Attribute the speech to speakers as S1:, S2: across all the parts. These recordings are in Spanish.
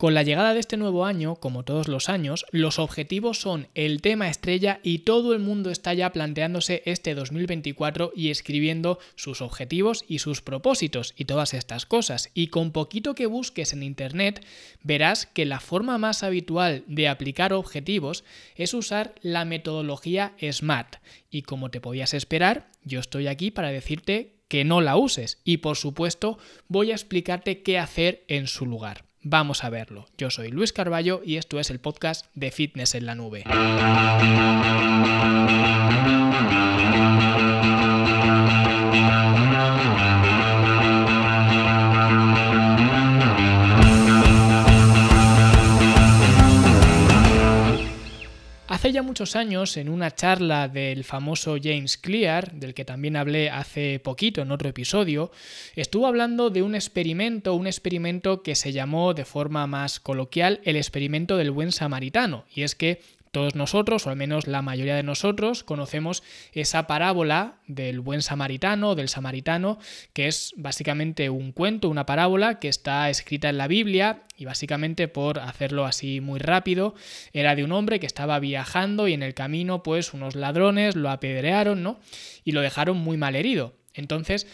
S1: Con la llegada de este nuevo año, como todos los años, los objetivos son el tema estrella y todo el mundo está ya planteándose este 2024 y escribiendo sus objetivos y sus propósitos y todas estas cosas. Y con poquito que busques en Internet, verás que la forma más habitual de aplicar objetivos es usar la metodología SMART. Y como te podías esperar, yo estoy aquí para decirte que no la uses y por supuesto voy a explicarte qué hacer en su lugar. Vamos a verlo. Yo soy Luis Carballo y esto es el podcast de Fitness en la Nube. Años, en una charla del famoso James Clear, del que también hablé hace poquito en otro episodio, estuvo hablando de un experimento, un experimento que se llamó de forma más coloquial el experimento del buen samaritano. Y es que todos nosotros, o al menos la mayoría de nosotros, conocemos esa parábola del buen samaritano, del samaritano, que es básicamente un cuento, una parábola que está escrita en la Biblia y básicamente por hacerlo así muy rápido, era de un hombre que estaba viajando y en el camino pues unos ladrones lo apedrearon, ¿no? Y lo dejaron muy mal herido. Entonces,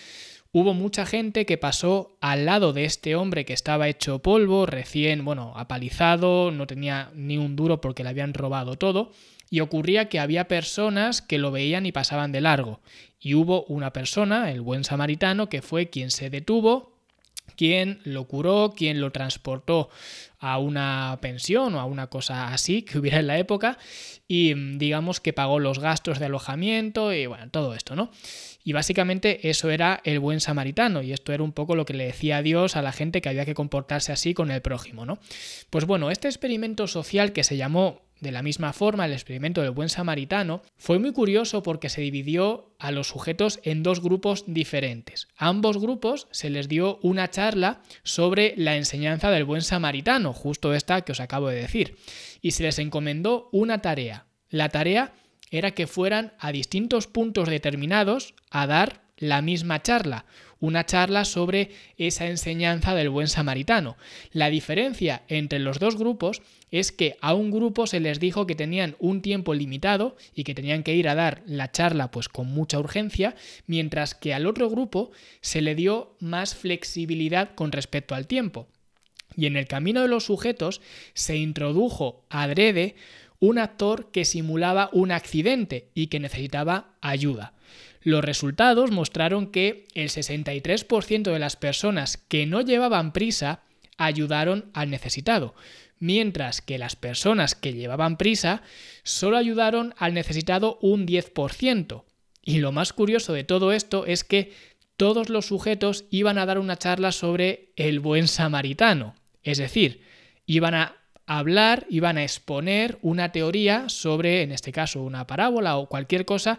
S1: hubo mucha gente que pasó al lado de este hombre que estaba hecho polvo, recién, bueno, apalizado, no tenía ni un duro porque le habían robado todo, y ocurría que había personas que lo veían y pasaban de largo. Y hubo una persona, el buen samaritano, que fue quien se detuvo, quien lo curó, quien lo transportó a una pensión o a una cosa así que hubiera en la época y digamos que pagó los gastos de alojamiento y bueno, todo esto, ¿no? Y básicamente eso era el buen samaritano y esto era un poco lo que le decía Dios a la gente que había que comportarse así con el prójimo, ¿no? Pues bueno, este experimento social que se llamó de la misma forma, el experimento del buen samaritano fue muy curioso porque se dividió a los sujetos en dos grupos diferentes. A ambos grupos se les dio una charla sobre la enseñanza del buen samaritano, justo esta que os acabo de decir, y se les encomendó una tarea. La tarea era que fueran a distintos puntos determinados a dar la misma charla, una charla sobre esa enseñanza del buen samaritano. La diferencia entre los dos grupos es que a un grupo se les dijo que tenían un tiempo limitado y que tenían que ir a dar la charla pues con mucha urgencia, mientras que al otro grupo se le dio más flexibilidad con respecto al tiempo. Y en el camino de los sujetos se introdujo adrede un actor que simulaba un accidente y que necesitaba ayuda. Los resultados mostraron que el 63% de las personas que no llevaban prisa ayudaron al necesitado, mientras que las personas que llevaban prisa solo ayudaron al necesitado un 10%. Y lo más curioso de todo esto es que todos los sujetos iban a dar una charla sobre el buen samaritano, es decir, iban a hablar, iban a exponer una teoría sobre, en este caso, una parábola o cualquier cosa,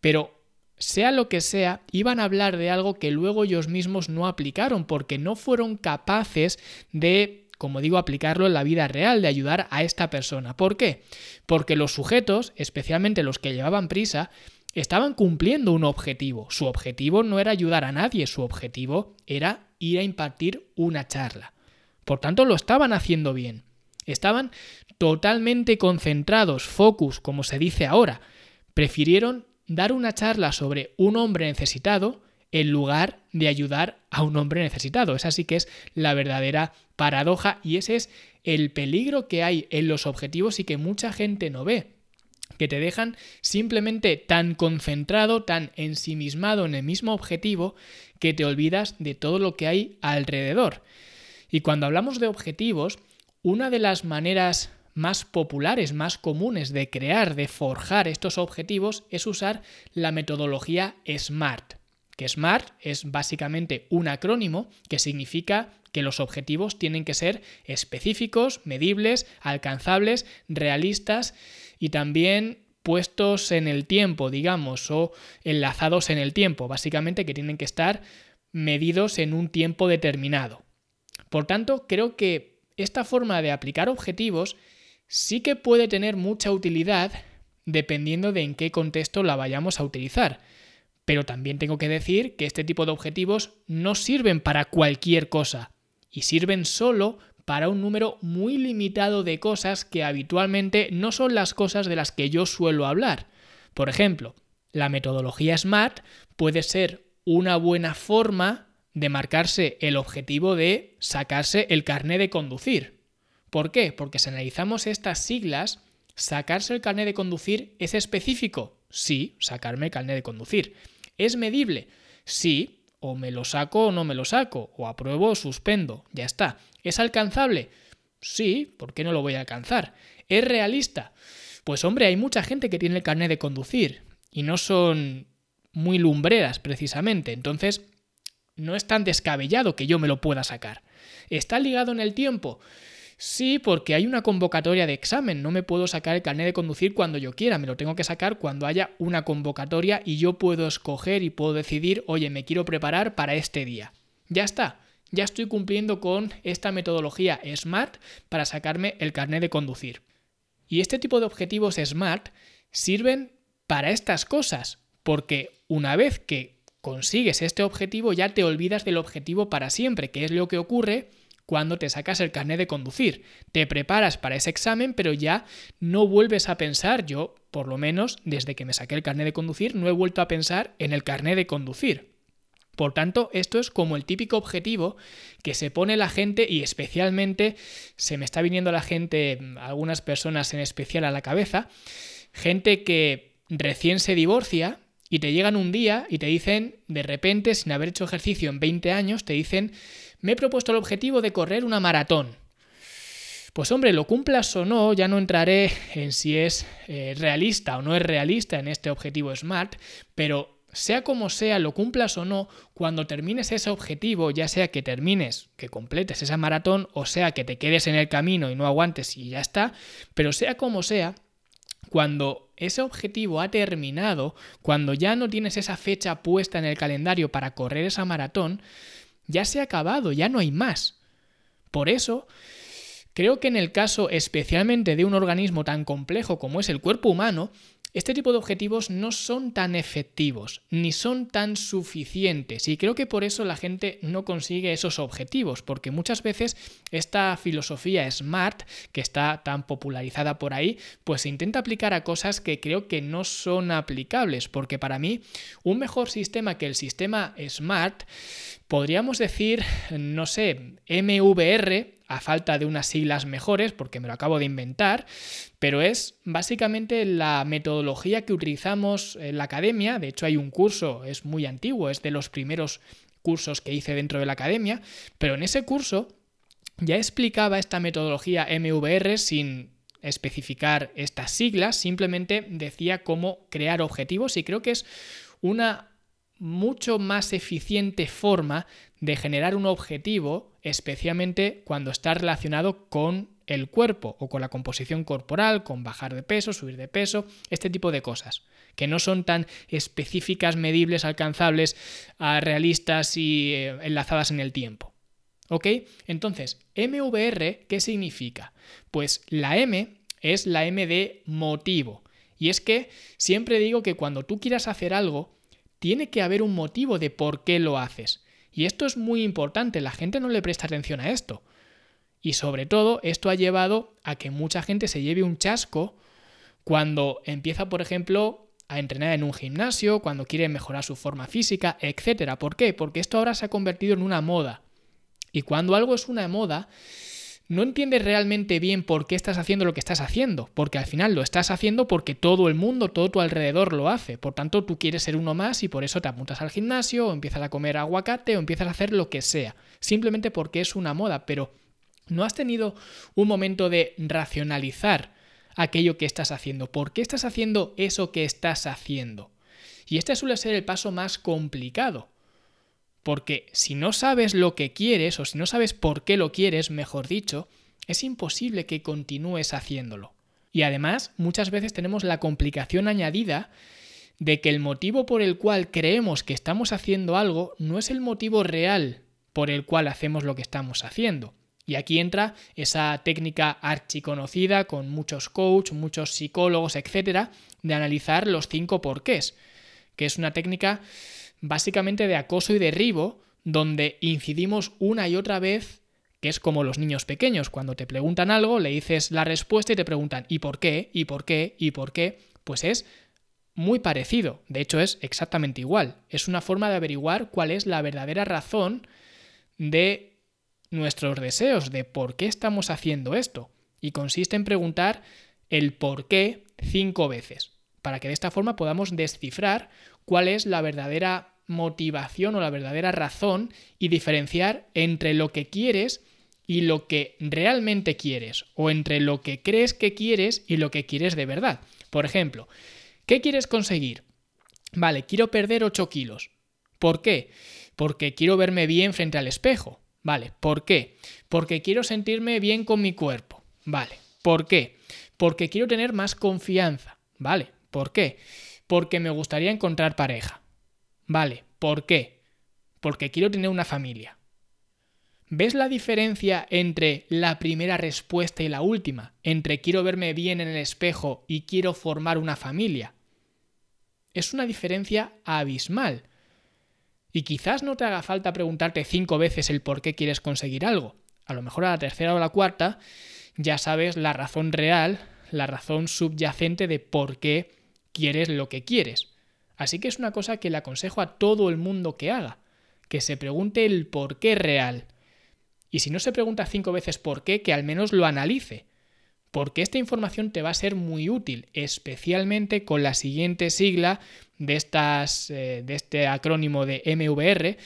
S1: pero sea lo que sea, iban a hablar de algo que luego ellos mismos no aplicaron porque no fueron capaces de como digo, aplicarlo en la vida real, de ayudar a esta persona. ¿Por qué? Porque los sujetos, especialmente los que llevaban prisa, estaban cumpliendo un objetivo. Su objetivo no era ayudar a nadie, su objetivo era ir a impartir una charla. Por tanto, lo estaban haciendo bien. Estaban totalmente concentrados, focus, como se dice ahora. Prefirieron dar una charla sobre un hombre necesitado en lugar de ayudar a un hombre necesitado. Esa sí que es la verdadera paradoja y ese es el peligro que hay en los objetivos y que mucha gente no ve que te dejan simplemente tan concentrado, tan ensimismado en el mismo objetivo, que te olvidas de todo lo que hay alrededor. Y cuando hablamos de objetivos, una de las maneras más populares, más comunes de crear, de forjar estos objetivos es usar la metodología SMART. Que SMART es básicamente un acrónimo que significa que los objetivos tienen que ser específicos, medibles, alcanzables, realistas y también puestos en el tiempo, digamos, o enlazados en el tiempo, básicamente que tienen que estar medidos en un tiempo determinado. Por tanto, creo que esta forma de aplicar objetivos sí que puede tener mucha utilidad dependiendo de en qué contexto la vayamos a utilizar. Pero también tengo que decir que este tipo de objetivos no sirven para cualquier cosa y sirven solo para un número muy limitado de cosas que habitualmente no son las cosas de las que yo suelo hablar. Por ejemplo, la metodología SMART puede ser una buena forma de marcarse el objetivo de sacarse el carné de conducir. ¿Por qué? Porque si analizamos estas siglas, sacarse el carné de conducir es específico. Sí, sacarme el carné de conducir. ¿Es medible? Sí, o me lo saco o no me lo saco, o apruebo o suspendo, ya está. ¿Es alcanzable? Sí, ¿por qué no lo voy a alcanzar? ¿Es realista? Pues hombre, hay mucha gente que tiene el carnet de conducir y no son muy lumbreras precisamente, entonces no es tan descabellado que yo me lo pueda sacar. ¿Está ligado en el tiempo? Sí, porque hay una convocatoria de examen. No me puedo sacar el carnet de conducir cuando yo quiera. Me lo tengo que sacar cuando haya una convocatoria y yo puedo escoger y puedo decidir, oye, me quiero preparar para este día. Ya está. Ya estoy cumpliendo con esta metodología SMART para sacarme el carnet de conducir. Y este tipo de objetivos SMART sirven para estas cosas, porque una vez que consigues este objetivo ya te olvidas del objetivo para siempre, que es lo que ocurre cuando te sacas el carnet de conducir. Te preparas para ese examen, pero ya no vuelves a pensar, yo por lo menos desde que me saqué el carnet de conducir, no he vuelto a pensar en el carnet de conducir. Por tanto, esto es como el típico objetivo que se pone la gente y especialmente se me está viniendo la gente, algunas personas en especial a la cabeza, gente que recién se divorcia y te llegan un día y te dicen, de repente, sin haber hecho ejercicio en 20 años, te dicen me he propuesto el objetivo de correr una maratón. Pues hombre, lo cumplas o no, ya no entraré en si es eh, realista o no es realista en este objetivo SMART, pero sea como sea, lo cumplas o no, cuando termines ese objetivo, ya sea que termines, que completes esa maratón, o sea que te quedes en el camino y no aguantes y ya está, pero sea como sea, cuando ese objetivo ha terminado, cuando ya no tienes esa fecha puesta en el calendario para correr esa maratón, ya se ha acabado, ya no hay más. Por eso, creo que en el caso especialmente de un organismo tan complejo como es el cuerpo humano, este tipo de objetivos no son tan efectivos ni son tan suficientes y creo que por eso la gente no consigue esos objetivos, porque muchas veces esta filosofía SMART, que está tan popularizada por ahí, pues se intenta aplicar a cosas que creo que no son aplicables, porque para mí un mejor sistema que el sistema SMART podríamos decir, no sé, MVR, a falta de unas siglas mejores, porque me lo acabo de inventar, pero es básicamente la metodología que utilizamos en la academia. De hecho, hay un curso, es muy antiguo, es de los primeros cursos que hice dentro de la academia, pero en ese curso ya explicaba esta metodología MVR sin especificar estas siglas, simplemente decía cómo crear objetivos y creo que es una mucho más eficiente forma de generar un objetivo, especialmente cuando está relacionado con el cuerpo o con la composición corporal, con bajar de peso, subir de peso, este tipo de cosas, que no son tan específicas, medibles, alcanzables, ah, realistas y eh, enlazadas en el tiempo. ¿Ok? Entonces, MVR, ¿qué significa? Pues la M es la M de motivo. Y es que siempre digo que cuando tú quieras hacer algo, tiene que haber un motivo de por qué lo haces. Y esto es muy importante, la gente no le presta atención a esto. Y sobre todo, esto ha llevado a que mucha gente se lleve un chasco cuando empieza, por ejemplo, a entrenar en un gimnasio, cuando quiere mejorar su forma física, etc. ¿Por qué? Porque esto ahora se ha convertido en una moda. Y cuando algo es una moda, no entiendes realmente bien por qué estás haciendo lo que estás haciendo, porque al final lo estás haciendo porque todo el mundo, todo tu alrededor lo hace. Por tanto, tú quieres ser uno más y por eso te apuntas al gimnasio o empiezas a comer aguacate o empiezas a hacer lo que sea, simplemente porque es una moda, pero no has tenido un momento de racionalizar aquello que estás haciendo. ¿Por qué estás haciendo eso que estás haciendo? Y este suele ser el paso más complicado, porque si no sabes lo que quieres o si no sabes por qué lo quieres, mejor dicho, es imposible que continúes haciéndolo. Y además, muchas veces tenemos la complicación añadida de que el motivo por el cual creemos que estamos haciendo algo no es el motivo real por el cual hacemos lo que estamos haciendo. Y aquí entra esa técnica archiconocida con muchos coaches, muchos psicólogos, etcétera, de analizar los cinco porqués, que es una técnica básicamente de acoso y derribo, donde incidimos una y otra vez que es como los niños pequeños, cuando te preguntan algo, le dices la respuesta y te preguntan ¿y por qué? ¿y por qué? ¿y por qué? Pues es muy parecido, de hecho es exactamente igual, es una forma de averiguar cuál es la verdadera razón de nuestros deseos, de por qué estamos haciendo esto, y consiste en preguntar el por qué cinco veces, para que de esta forma podamos descifrar cuál es la verdadera motivación o la verdadera razón y diferenciar entre lo que quieres y lo que realmente quieres, o entre lo que crees que quieres y lo que quieres de verdad. Por ejemplo, ¿qué quieres conseguir? Vale, quiero perder 8 kilos. ¿Por qué? Porque quiero verme bien frente al espejo. Vale, ¿por qué? Porque quiero sentirme bien con mi cuerpo. Vale, ¿por qué? Porque quiero tener más confianza. Vale, ¿por qué? Porque me gustaría encontrar pareja. Vale, ¿por qué? Porque quiero tener una familia. ¿Ves la diferencia entre la primera respuesta y la última? Entre quiero verme bien en el espejo y quiero formar una familia. Es una diferencia abismal. Y quizás no te haga falta preguntarte cinco veces el por qué quieres conseguir algo. A lo mejor a la tercera o la cuarta ya sabes la razón real, la razón subyacente de por qué quieres lo que quieres. Así que es una cosa que le aconsejo a todo el mundo que haga, que se pregunte el por qué real. Y si no se pregunta cinco veces por qué, que al menos lo analice, porque esta información te va a ser muy útil, especialmente con la siguiente sigla de, estas, eh, de este acrónimo de MVR,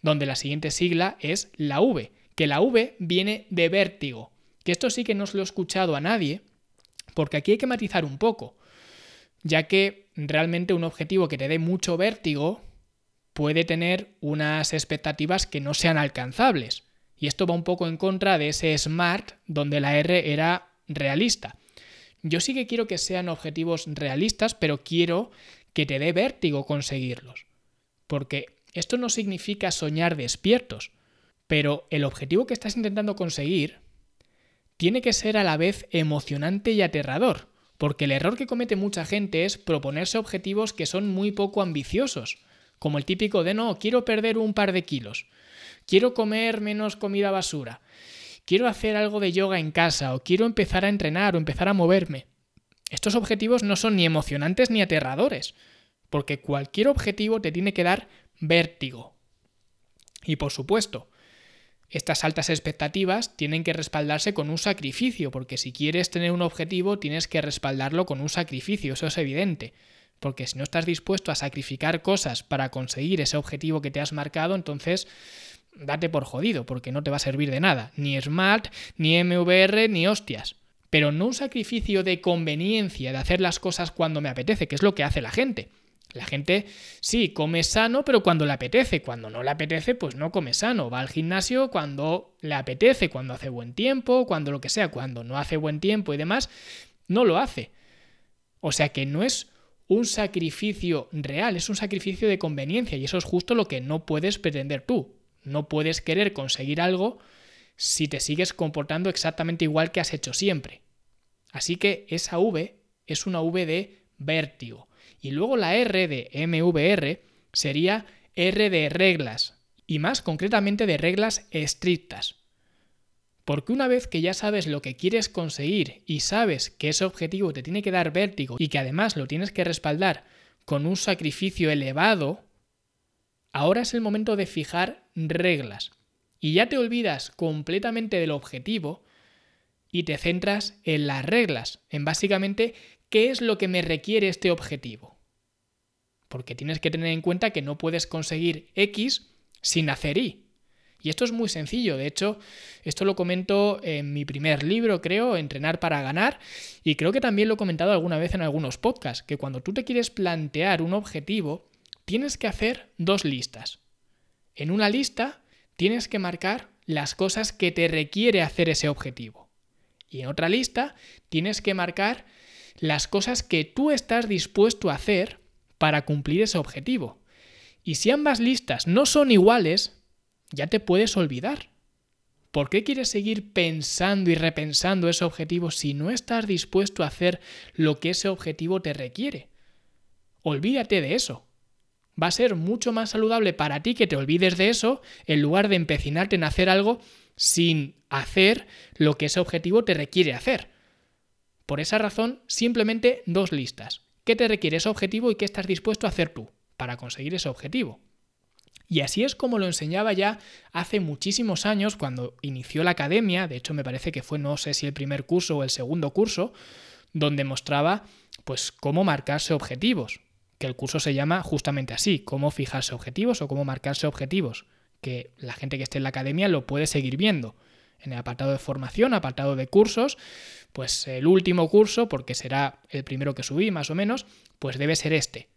S1: donde la siguiente sigla es la V, que la V viene de vértigo, que esto sí que no se lo he escuchado a nadie, porque aquí hay que matizar un poco, ya que realmente un objetivo que te dé mucho vértigo puede tener unas expectativas que no sean alcanzables. Y esto va un poco en contra de ese SMART donde la R era realista. Yo sí que quiero que sean objetivos realistas, pero quiero que te dé vértigo conseguirlos. Porque esto no significa soñar despiertos, pero el objetivo que estás intentando conseguir tiene que ser a la vez emocionante y aterrador, porque el error que comete mucha gente es proponerse objetivos que son muy poco ambiciosos, como el típico de no, quiero perder un par de kilos, quiero comer menos comida basura, quiero hacer algo de yoga en casa, o quiero empezar a entrenar o empezar a moverme. Estos objetivos no son ni emocionantes ni aterradores, porque cualquier objetivo te tiene que dar vértigo. Y por supuesto, estas altas expectativas tienen que respaldarse con un sacrificio, porque si quieres tener un objetivo tienes que respaldarlo con un sacrificio, eso es evidente. Porque si no estás dispuesto a sacrificar cosas para conseguir ese objetivo que te has marcado, entonces date por jodido, porque no te va a servir de nada. Ni Smart, ni MVR, ni hostias pero no un sacrificio de conveniencia, de hacer las cosas cuando me apetece, que es lo que hace la gente. La gente sí come sano, pero cuando le apetece, cuando no le apetece, pues no come sano. Va al gimnasio cuando le apetece, cuando hace buen tiempo, cuando lo que sea, cuando no hace buen tiempo y demás, no lo hace. O sea que no es un sacrificio real, es un sacrificio de conveniencia y eso es justo lo que no puedes pretender tú. No puedes querer conseguir algo si te sigues comportando exactamente igual que has hecho siempre. Así que esa V es una V de vértigo. Y luego la R de MVR sería R de reglas, y más concretamente de reglas estrictas. Porque una vez que ya sabes lo que quieres conseguir y sabes que ese objetivo te tiene que dar vértigo y que además lo tienes que respaldar con un sacrificio elevado, ahora es el momento de fijar reglas y ya te olvidas completamente del objetivo y te centras en las reglas, en básicamente qué es lo que me requiere este objetivo. Porque tienes que tener en cuenta que no puedes conseguir X sin hacer Y. Y esto es muy sencillo, de hecho, esto lo comento en mi primer libro, creo, Entrenar para ganar, y creo que también lo he comentado alguna vez en algunos podcasts, que cuando tú te quieres plantear un objetivo, tienes que hacer dos listas. En una lista tienes que marcar las cosas que te requiere hacer ese objetivo. Y en otra lista tienes que marcar las cosas que tú estás dispuesto a hacer para cumplir ese objetivo. Y si ambas listas no son iguales, ya te puedes olvidar. ¿Por qué quieres seguir pensando y repensando ese objetivo si no estás dispuesto a hacer lo que ese objetivo te requiere? Olvídate de eso va a ser mucho más saludable para ti que te olvides de eso en lugar de empecinarte en hacer algo sin hacer lo que ese objetivo te requiere hacer. Por esa razón, simplemente dos listas. ¿Qué te requiere ese objetivo y qué estás dispuesto a hacer tú para conseguir ese objetivo? Y así es como lo enseñaba ya hace muchísimos años cuando inició la academia, de hecho me parece que fue no sé si el primer curso o el segundo curso, donde mostraba pues cómo marcarse objetivos, que el curso se llama justamente así, cómo fijarse objetivos o cómo marcarse objetivos, que la gente que esté en la academia lo puede seguir viendo. En el apartado de formación, apartado de cursos, pues el último curso, porque será el primero que subí más o menos, pues debe ser este,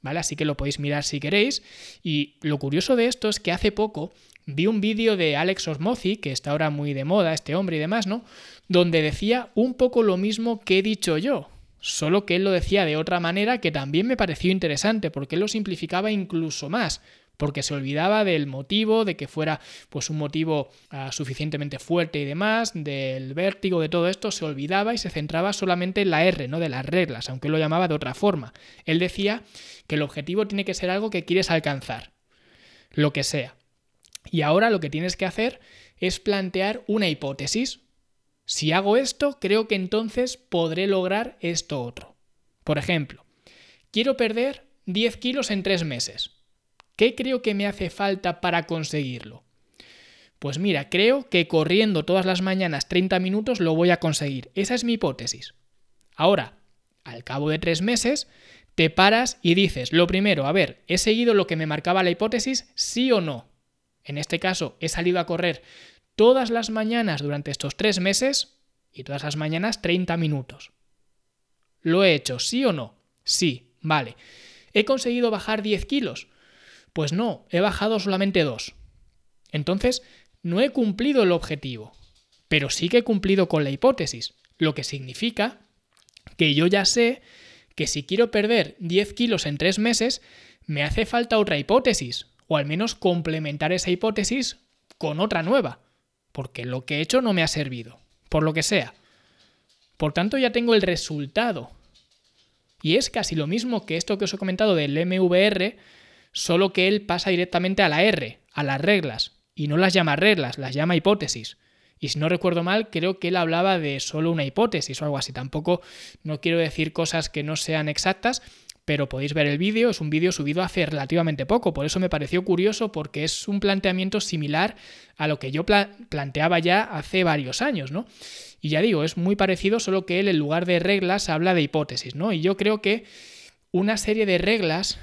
S1: ¿vale? Así que lo podéis mirar si queréis. Y lo curioso de esto es que hace poco vi un vídeo de Alex Osmozi, que está ahora muy de moda, este hombre y demás, ¿no? Donde decía un poco lo mismo que he dicho yo. Solo que él lo decía de otra manera que también me pareció interesante, porque él lo simplificaba incluso más porque se olvidaba del motivo, de que fuera pues un motivo ah, suficientemente fuerte y demás, del vértigo, de todo esto, se olvidaba y se centraba solamente en la R, no de las reglas, aunque lo llamaba de otra forma. Él decía que el objetivo tiene que ser algo que quieres alcanzar, lo que sea. Y ahora lo que tienes que hacer es plantear una hipótesis. Si hago esto, creo que entonces podré lograr esto otro. Por ejemplo, quiero perder 10 kilos en 3 meses. ¿Qué creo que me hace falta para conseguirlo? Pues mira, creo que corriendo todas las mañanas 30 minutos lo voy a conseguir. Esa es mi hipótesis. Ahora, al cabo de tres meses, te paras y dices, lo primero, a ver, ¿he seguido lo que me marcaba la hipótesis? ¿Sí o no? En este caso, he salido a correr todas las mañanas durante estos tres meses y todas las mañanas 30 minutos. ¿Lo he hecho? ¿Sí o no? Sí, vale. ¿He conseguido bajar 10 kilos? Pues no, he bajado solamente dos. Entonces, no he cumplido el objetivo, pero sí que he cumplido con la hipótesis, lo que significa que yo ya sé que si quiero perder 10 kilos en tres meses, me hace falta otra hipótesis, o al menos complementar esa hipótesis con otra nueva, porque lo que he hecho no me ha servido, por lo que sea. Por tanto, ya tengo el resultado. Y es casi lo mismo que esto que os he comentado del MVR, solo que él pasa directamente a la R, a las reglas, y no las llama reglas, las llama hipótesis. Y si no recuerdo mal, creo que él hablaba de solo una hipótesis o algo así. Tampoco no quiero decir cosas que no sean exactas, pero podéis ver el vídeo, es un vídeo subido hace relativamente poco, por eso me pareció curioso porque es un planteamiento similar a lo que yo planteaba ya hace varios años, ¿no? Y ya digo, es muy parecido, solo que él en lugar de reglas habla de hipótesis, ¿no? Y yo creo que una serie de reglas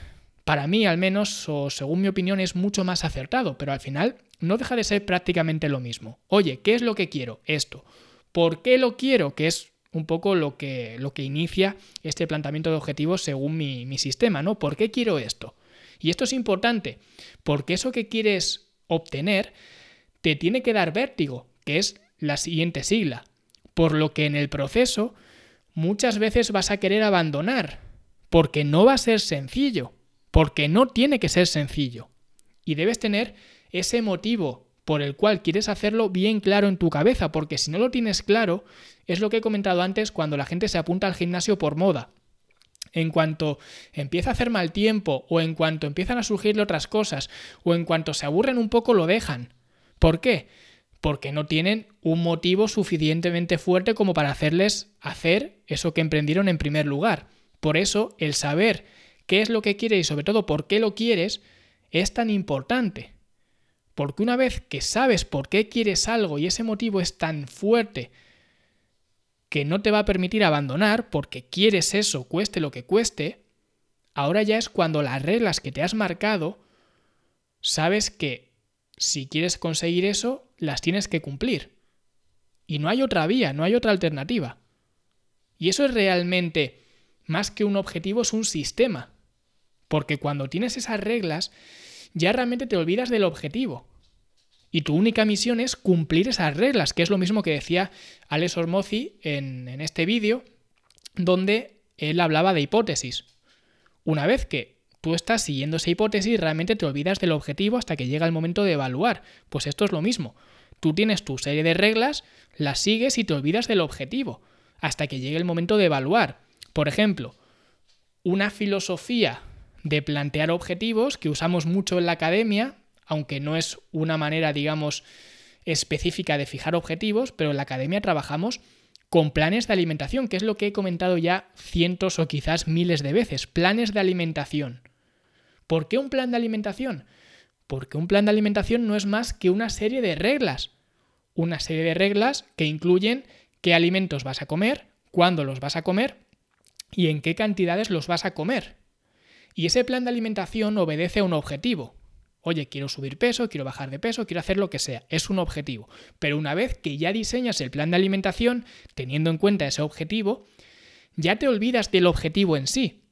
S1: para mí al menos, o según mi opinión, es mucho más acertado, pero al final no deja de ser prácticamente lo mismo. Oye, ¿qué es lo que quiero? Esto. ¿Por qué lo quiero? Que es un poco lo que, lo que inicia este planteamiento de objetivos según mi, mi sistema, ¿no? ¿Por qué quiero esto? Y esto es importante, porque eso que quieres obtener te tiene que dar vértigo, que es la siguiente sigla, por lo que en el proceso muchas veces vas a querer abandonar, porque no va a ser sencillo porque no tiene que ser sencillo. Y debes tener ese motivo por el cual quieres hacerlo bien claro en tu cabeza, porque si no lo tienes claro, es lo que he comentado antes cuando la gente se apunta al gimnasio por moda. En cuanto empieza a hacer mal tiempo, o en cuanto empiezan a surgirle otras cosas, o en cuanto se aburren un poco, lo dejan. ¿Por qué? Porque no tienen un motivo suficientemente fuerte como para hacerles hacer eso que emprendieron en primer lugar. Por eso, el saber qué es lo que quieres y sobre todo por qué lo quieres es tan importante. Porque una vez que sabes por qué quieres algo y ese motivo es tan fuerte que no te va a permitir abandonar porque quieres eso, cueste lo que cueste, ahora ya es cuando las reglas que te has marcado, sabes que si quieres conseguir eso, las tienes que cumplir. Y no hay otra vía, no hay otra alternativa. Y eso es realmente, más que un objetivo, es un sistema. Porque cuando tienes esas reglas, ya realmente te olvidas del objetivo. Y tu única misión es cumplir esas reglas, que es lo mismo que decía Alex Ormozi en, en este vídeo, donde él hablaba de hipótesis. Una vez que tú estás siguiendo esa hipótesis, realmente te olvidas del objetivo hasta que llega el momento de evaluar. Pues esto es lo mismo. Tú tienes tu serie de reglas, las sigues y te olvidas del objetivo, hasta que llegue el momento de evaluar. Por ejemplo, una filosofía de plantear objetivos que usamos mucho en la academia, aunque no es una manera, digamos, específica de fijar objetivos, pero en la academia trabajamos con planes de alimentación, que es lo que he comentado ya cientos o quizás miles de veces. Planes de alimentación. ¿Por qué un plan de alimentación? Porque un plan de alimentación no es más que una serie de reglas. Una serie de reglas que incluyen qué alimentos vas a comer, cuándo los vas a comer y en qué cantidades los vas a comer. Y ese plan de alimentación obedece a un objetivo. Oye, quiero subir peso, quiero bajar de peso, quiero hacer lo que sea. Es un objetivo. Pero una vez que ya diseñas el plan de alimentación, teniendo en cuenta ese objetivo, ya te olvidas del objetivo en sí.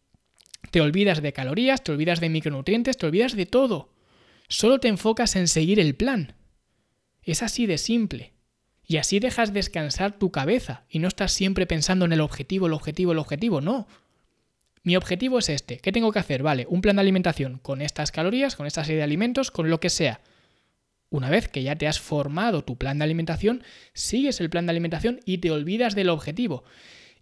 S1: Te olvidas de calorías, te olvidas de micronutrientes, te olvidas de todo. Solo te enfocas en seguir el plan. Es así de simple. Y así dejas descansar tu cabeza y no estás siempre pensando en el objetivo, el objetivo, el objetivo. No. Mi objetivo es este. ¿Qué tengo que hacer? Vale, un plan de alimentación con estas calorías, con esta serie de alimentos, con lo que sea. Una vez que ya te has formado tu plan de alimentación, sigues el plan de alimentación y te olvidas del objetivo.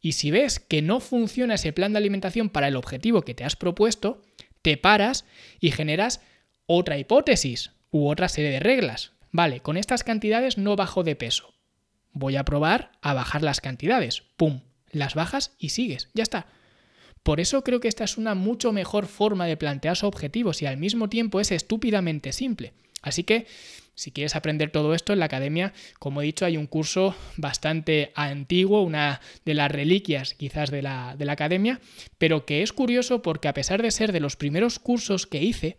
S1: Y si ves que no funciona ese plan de alimentación para el objetivo que te has propuesto, te paras y generas otra hipótesis u otra serie de reglas. Vale, con estas cantidades no bajo de peso. Voy a probar a bajar las cantidades. ¡Pum! Las bajas y sigues. Ya está. Por eso creo que esta es una mucho mejor forma de plantearse objetivos y al mismo tiempo es estúpidamente simple. Así que si quieres aprender todo esto en la academia, como he dicho, hay un curso bastante antiguo, una de las reliquias quizás de la, de la academia, pero que es curioso porque a pesar de ser de los primeros cursos que hice,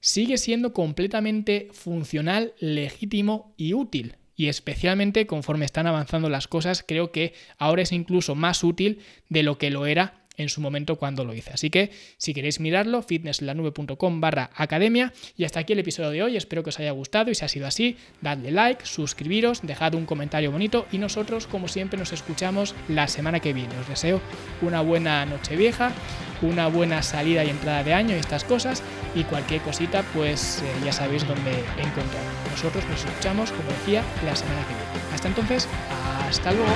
S1: sigue siendo completamente funcional, legítimo y útil y especialmente conforme están avanzando las cosas, creo que ahora es incluso más útil de lo que lo era en su momento cuando lo hice. Así que si queréis mirarlo, fitnesslanube.com barra academia. Y hasta aquí el episodio de hoy. Espero que os haya gustado y si ha sido así, dadle like, suscribiros, dejad un comentario bonito y nosotros, como siempre, nos escuchamos la semana que viene. Os deseo una buena noche vieja, una buena salida y entrada de año y estas cosas. Y cualquier cosita, pues eh, ya sabéis dónde encontrar. Nosotros nos escuchamos, como decía, la semana que viene. Hasta entonces, hasta luego.